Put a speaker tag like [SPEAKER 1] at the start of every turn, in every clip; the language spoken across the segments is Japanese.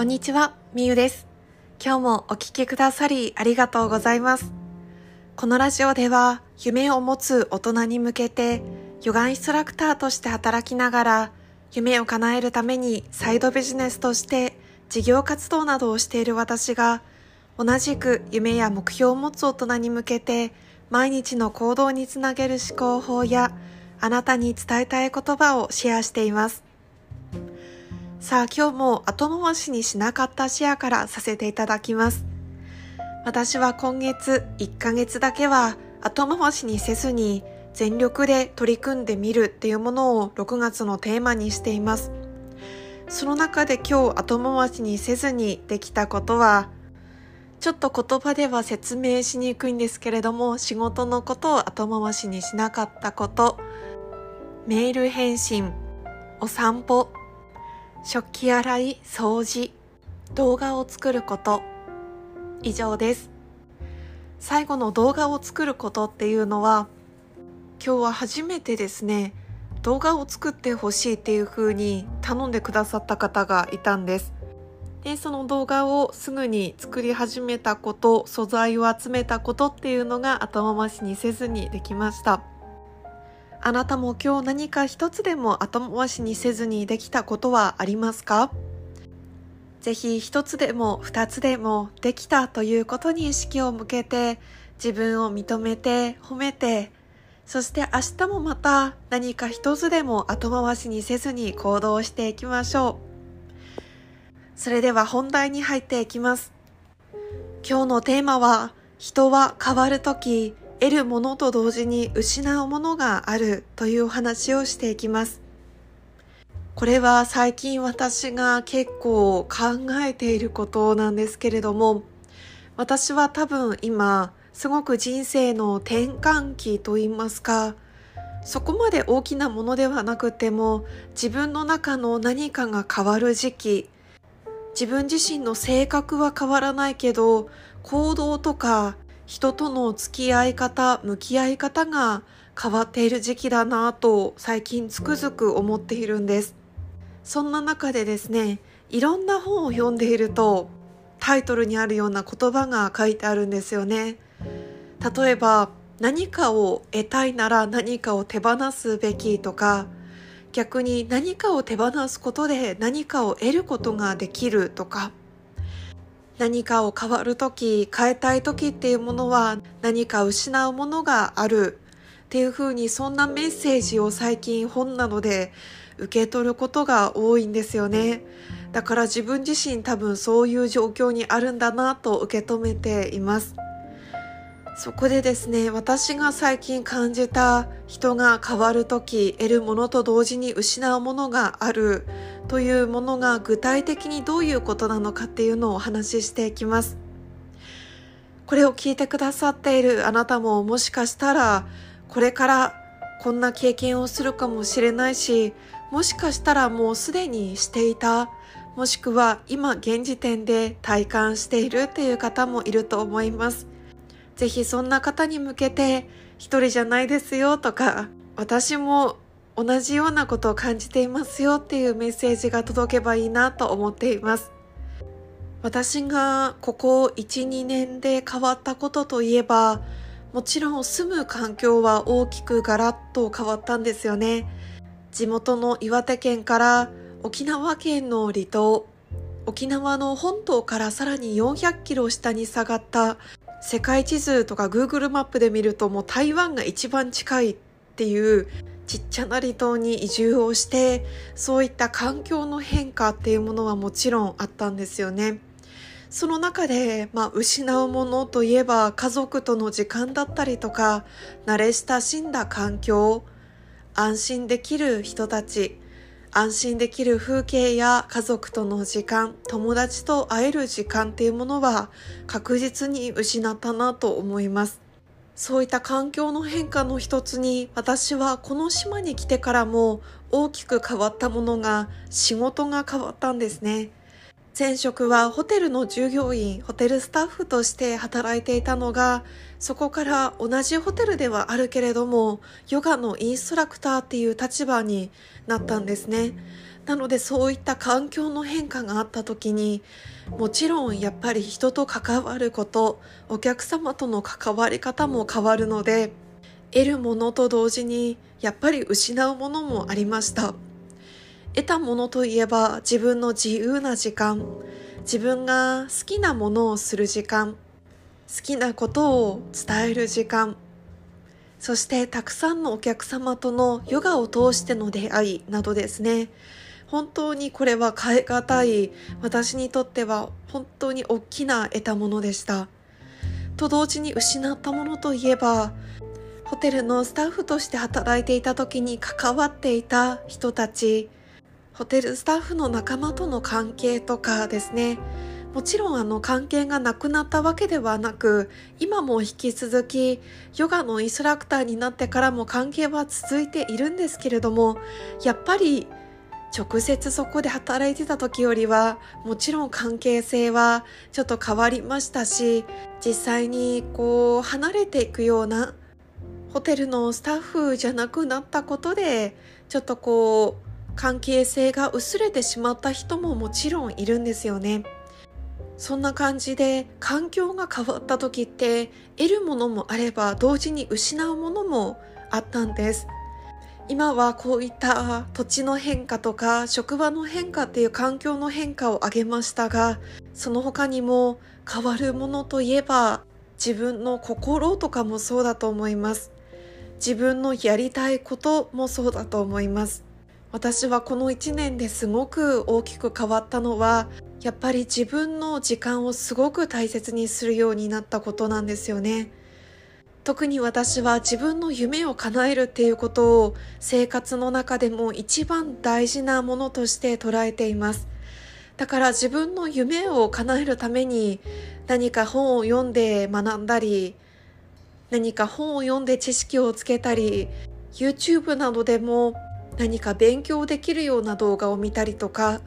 [SPEAKER 1] こんにちは、みゆです。今日もお聴きくださりありがとうございます。このラジオでは夢を持つ大人に向けてヨガインストラクターとして働きながら夢を叶えるためにサイドビジネスとして事業活動などをしている私が同じく夢や目標を持つ大人に向けて毎日の行動につなげる思考法やあなたに伝えたい言葉をシェアしています。さあ今日も後回しにしなかったシェアからさせていただきます。私は今月1ヶ月だけは後回しにせずに全力で取り組んでみるっていうものを6月のテーマにしています。その中で今日後回しにせずにできたことはちょっと言葉では説明しにくいんですけれども仕事のことを後回しにしなかったことメール返信お散歩食器洗い、掃除、動画を作ること、以上です。最後の動画を作ることっていうのは、今日は初めてですね、動画を作ってほしいっていう風に頼んでくださった方がいたんです。で、その動画をすぐに作り始めたこと、素材を集めたことっていうのが頭回しにせずにできました。あなたも今日何か一つでも後回しにせずにできたことはありますか？ぜひ一つでも二つでもできたということに意識を向けて自分を認めて褒めてそして明日もまた何か一つでも後回しにせずに行動していきましょう。それでは本題に入っていきます。今日のテーマは人は変わるとき得るものと同時に失うものがあるというお話をしていきます。これは最近私が結構考えていることなんですけれども、私は多分今、すごく人生の転換期と言いますか、そこまで大きなものではなくても、自分の中の何かが変わる時期、自分自身の性格は変わらないけど、行動とか人との付き合い方、向き合い方が変わっている時期だなぁと最近つくづく思っているんです。そんな中でですね、いろんな本を読んでいるとタイトルにあるような言葉が書いてあるんですよね。例えば何かを得たいなら何かを手放すべきとか逆に何かを手放すことで何かを得ることができるとか何かを変わる時変えたい時っていうものは何か失うものがあるっていうふうにそんなメッセージを最近本などで受け取ることが多いんですよね。だから自分自身多分そういう状況にあるんだなと受け止めています。そこでですね私が最近感じた人が変わる時得るものと同時に失うものがある。というものが具体的にどういうことなのかっていうのをお話ししていきます。これを聞いてくださっているあなたももしかしたらこれからこんな経験をするかもしれないしもしかしたらもうすでにしていたもしくは今現時点で体感しているっていう方もいると思います。ぜひそんな方に向けて一人じゃないですよとか私も同じようなことを感じていますよっていうメッセージが届けばいいなと思っています。私がここ1、2年で変わったことといえば、もちろん住む環境は大きくガラッと変わったんですよね。地元の岩手県から沖縄県の離島、沖縄の本島からさらに400キロ下に下がった世界地図とか Google マップで見るともう台湾が一番近いっていうちっちゃな離島に移住をしてそういった環境の変化っていうものはもちろんあったんですよね。その中で、まあ、失うものといえば家族との時間だったりとか慣れ親しんだ環境安心できる人たち安心できる風景や家族との時間友達と会える時間っていうものは確実に失ったなと思いますそういった環境の変化の一つに私はこの島に来てからも大きく変わったものが仕事が変わったんですね。前職はホテルの従業員、ホテルスタッフとして働いていたのが、そこから同じホテルではあるけれども、ヨガのインストラクターっていう立場になったんですね。なのでそういった環境の変化があった時にもちろんやっぱり人と関わることお客様との関わり方も変わるので得るものと同時にやっぱり失うものもありました。得たものといえば自分の自由な時間自分が好きなものをする時間好きなことを伝える時間そしてたくさんのお客様とのヨガを通しての出会いなどですね。本当にこれは変え難い私にとっては本当に大きな得たものでした。と同時に失ったものといえばホテルのスタッフとして働いていた時に関わっていた人たちホテルスタッフの仲間との関係とかですね。もちろんあの関係がなくなったわけではなく今も引き続きヨガのインストラクターになってからも関係は続いているんですけれどもやっぱり直接そこで働いてた時よりはもちろん関係性はちょっと変わりましたし実際にこう離れていくようなホテルのスタッフじゃなくなったことでちょっとこう関係性が薄れてしまった人ももちろんいるんですよね。そんな感じで環境が変わった時って得るものもあれば同時に失うものもあったんです。今はこういった土地の変化とか職場の変化っていう環境の変化を挙げましたがその他にも変わるものといえば自分の心とかもそうだと思います。自分のやりたいこともそうだと思います。私はこの1年ですごく大きく変わったのはやっぱり自分の時間をすごく大切にするようになったことなんですよね。特に私は自分の夢を叶えるっていうことを生活の中でも一番大事なものとして捉えています。だから自分の夢を叶えるために何か本を読んで学んだり何か本を読んで知識をつけたり YouTube などでも何か勉強できるような動画を見たりとか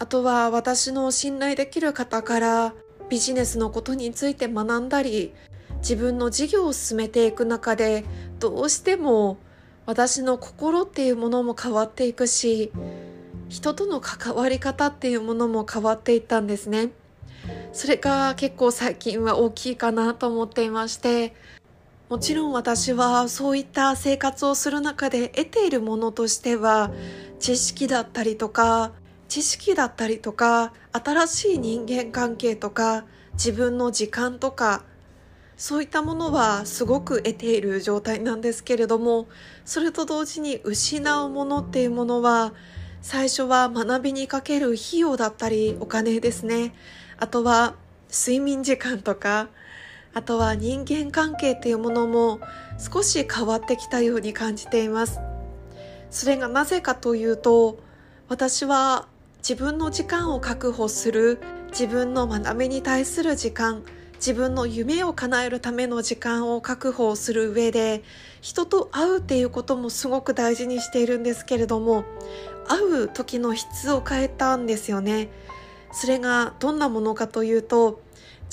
[SPEAKER 1] あとは私の信頼できる方からビジネスのことについて学んだり自分の事業を進めていく中でどうしても私の心っていうものも変わっていくし人との関わり方っていうものも変わっていったんですね。それが結構最近は大きいかなと思っていましてもちろん私はそういった生活をする中で得ているものとしては知識だったりとか知識だったりとか新しい人間関係とか自分の時間とかそういったものはすごく得ている状態なんですけれどもそれと同時に失うものっていうものは最初は学びにかける費用だったりお金ですね。あとは睡眠時間とかあとは人間関係っていうものも少し変わってきたように感じています。それがなぜかというと私は自分の時間を確保する自分の学びに対する時間自分の夢を叶えるための時間を確保する上で人と会うっていうこともすごく大事にしているんですけれども会う時の質を変えたんですよね。それがどんなものかというと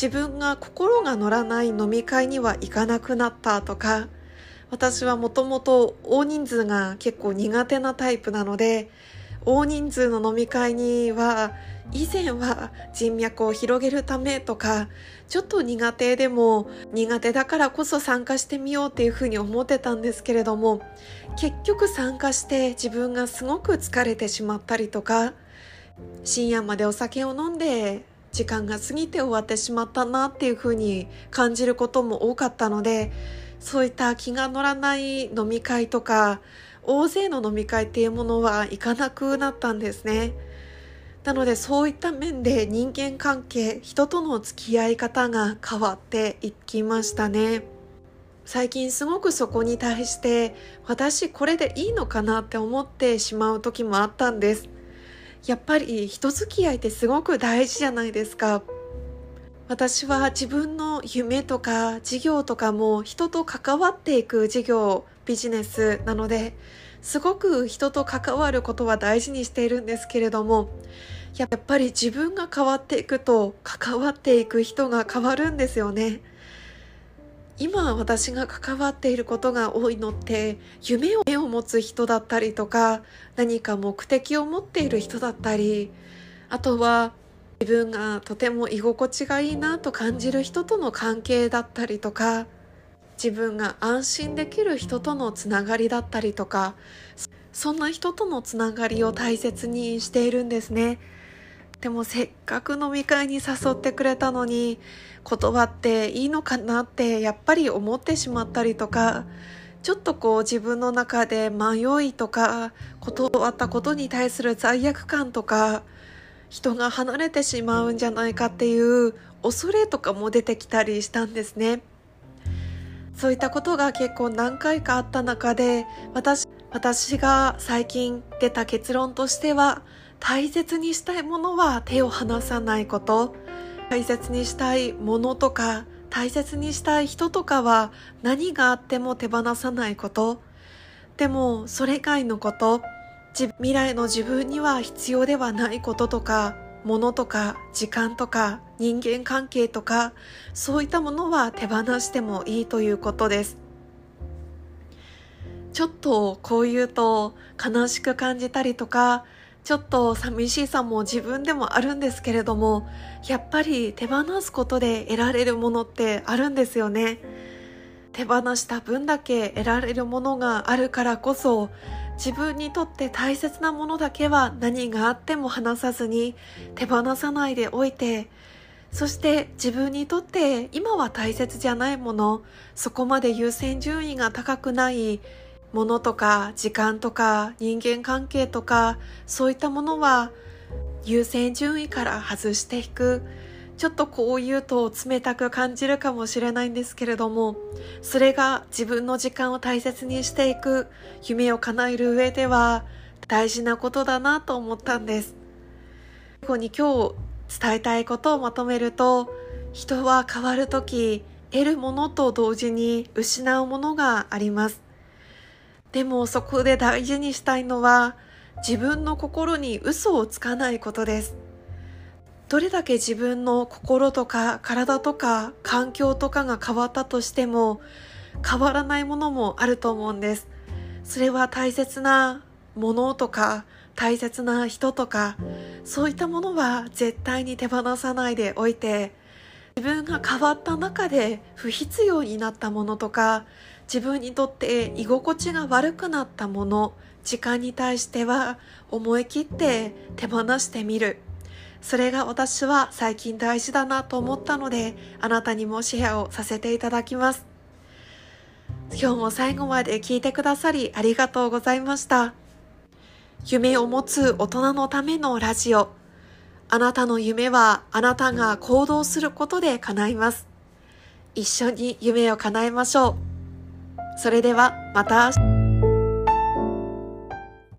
[SPEAKER 1] 自分が心が乗らない飲み会には行かなくなったとか私はもともと大人数が結構苦手なタイプなので大人数の飲み会には以前は人脈を広げるためとかちょっと苦手でも苦手だからこそ参加してみようっていうふうに思ってたんですけれども結局参加して自分がすごく疲れてしまったりとか深夜までお酒を飲んで時間が過ぎて終わってしまったなっていうふうに感じることも多かったのでそういった気が乗らない飲み会とか大勢の飲み会っていうものは行かなくなったんですね。なのでそういった面で人間関係人との付き合い方が変わっていきましたね。最近すごくそこに対して私これでいいのかなって思ってしまう時もあったんです。やっぱり人付き合いってすごく大事じゃないですか。私は自分の夢とか事業とかも人と関わっていく事業、ビジネスなので、すごく人と関わることは大事にしているんですけれども、やっぱり自分が変わっていくと関わっていく人が変わるんですよね。今私が関わっていることが多いのって夢を持つ人だったりとか何か目的を持っている人だったりあとは自分がとても居心地がいいなと感じる人との関係だったりとか自分が安心できる人とのつながりだったりとかそんな人とのつながりを大切にしているんですね。でもせっかく飲み会に誘ってくれたのに断っていいのかなってやっぱり思ってしまったりとかちょっとこう自分の中で迷いとか断ったことに対する罪悪感とか人が離れてしまうんじゃないかっていう恐れとかも出てきたりしたんですね。そういったことが結構何回かあった中で私私が最近出た結論としては大切にしたいものは手を離さないこと。大切にしたいものとか大切にしたい人とかは何があっても手放さないこと。でもそれ以外のこと未来の自分には必要ではないこととか物とか時間とか人間関係とかそういったものは手放してもいいということです。ちょっとこう言うと悲しく感じたりとかちょっと寂しさも自分でもあるんですけれどもやっぱり手放すことで得られるものってあるんですよね。手放した分だけ得られるものがあるからこそ自分にとって大切なものだけは何があっても離さずに手放さないでおいてそして自分にとって今は大切じゃないものそこまで優先順位が高くないものとか時間とか人間関係とかそういったものは優先順位から外していく。ちょっとこう言うと冷たく感じるかもしれないんですけれどもそれが自分の時間を大切にしていく夢を叶える上では大事なことだなと思ったんです最後に今日伝えたいことをまとめると人は変わる時得るものと同時に失うものがありますでもそこで大事にしたいのは自分の心に嘘をつかないことです。どれだけ自分の心とか体とか環境とかが変わったとしても変わらないものもあると思うんです。それは大切なものとか大切な人とかそういったものは絶対に手放さないでおいて自分が変わった中で不必要になったものとか自分にとって居心地が悪くなったもの時間に対しては思い切って手放してみるそれが私は最近大事だなと思ったのであなたにもシェアをさせていただきます。今日も最後まで聞いてくださりありがとうございました。夢を持つ大人のためのラジオ。あなたの夢はあなたが行動することで叶います。一緒に夢を叶えましょう。それではまた明日。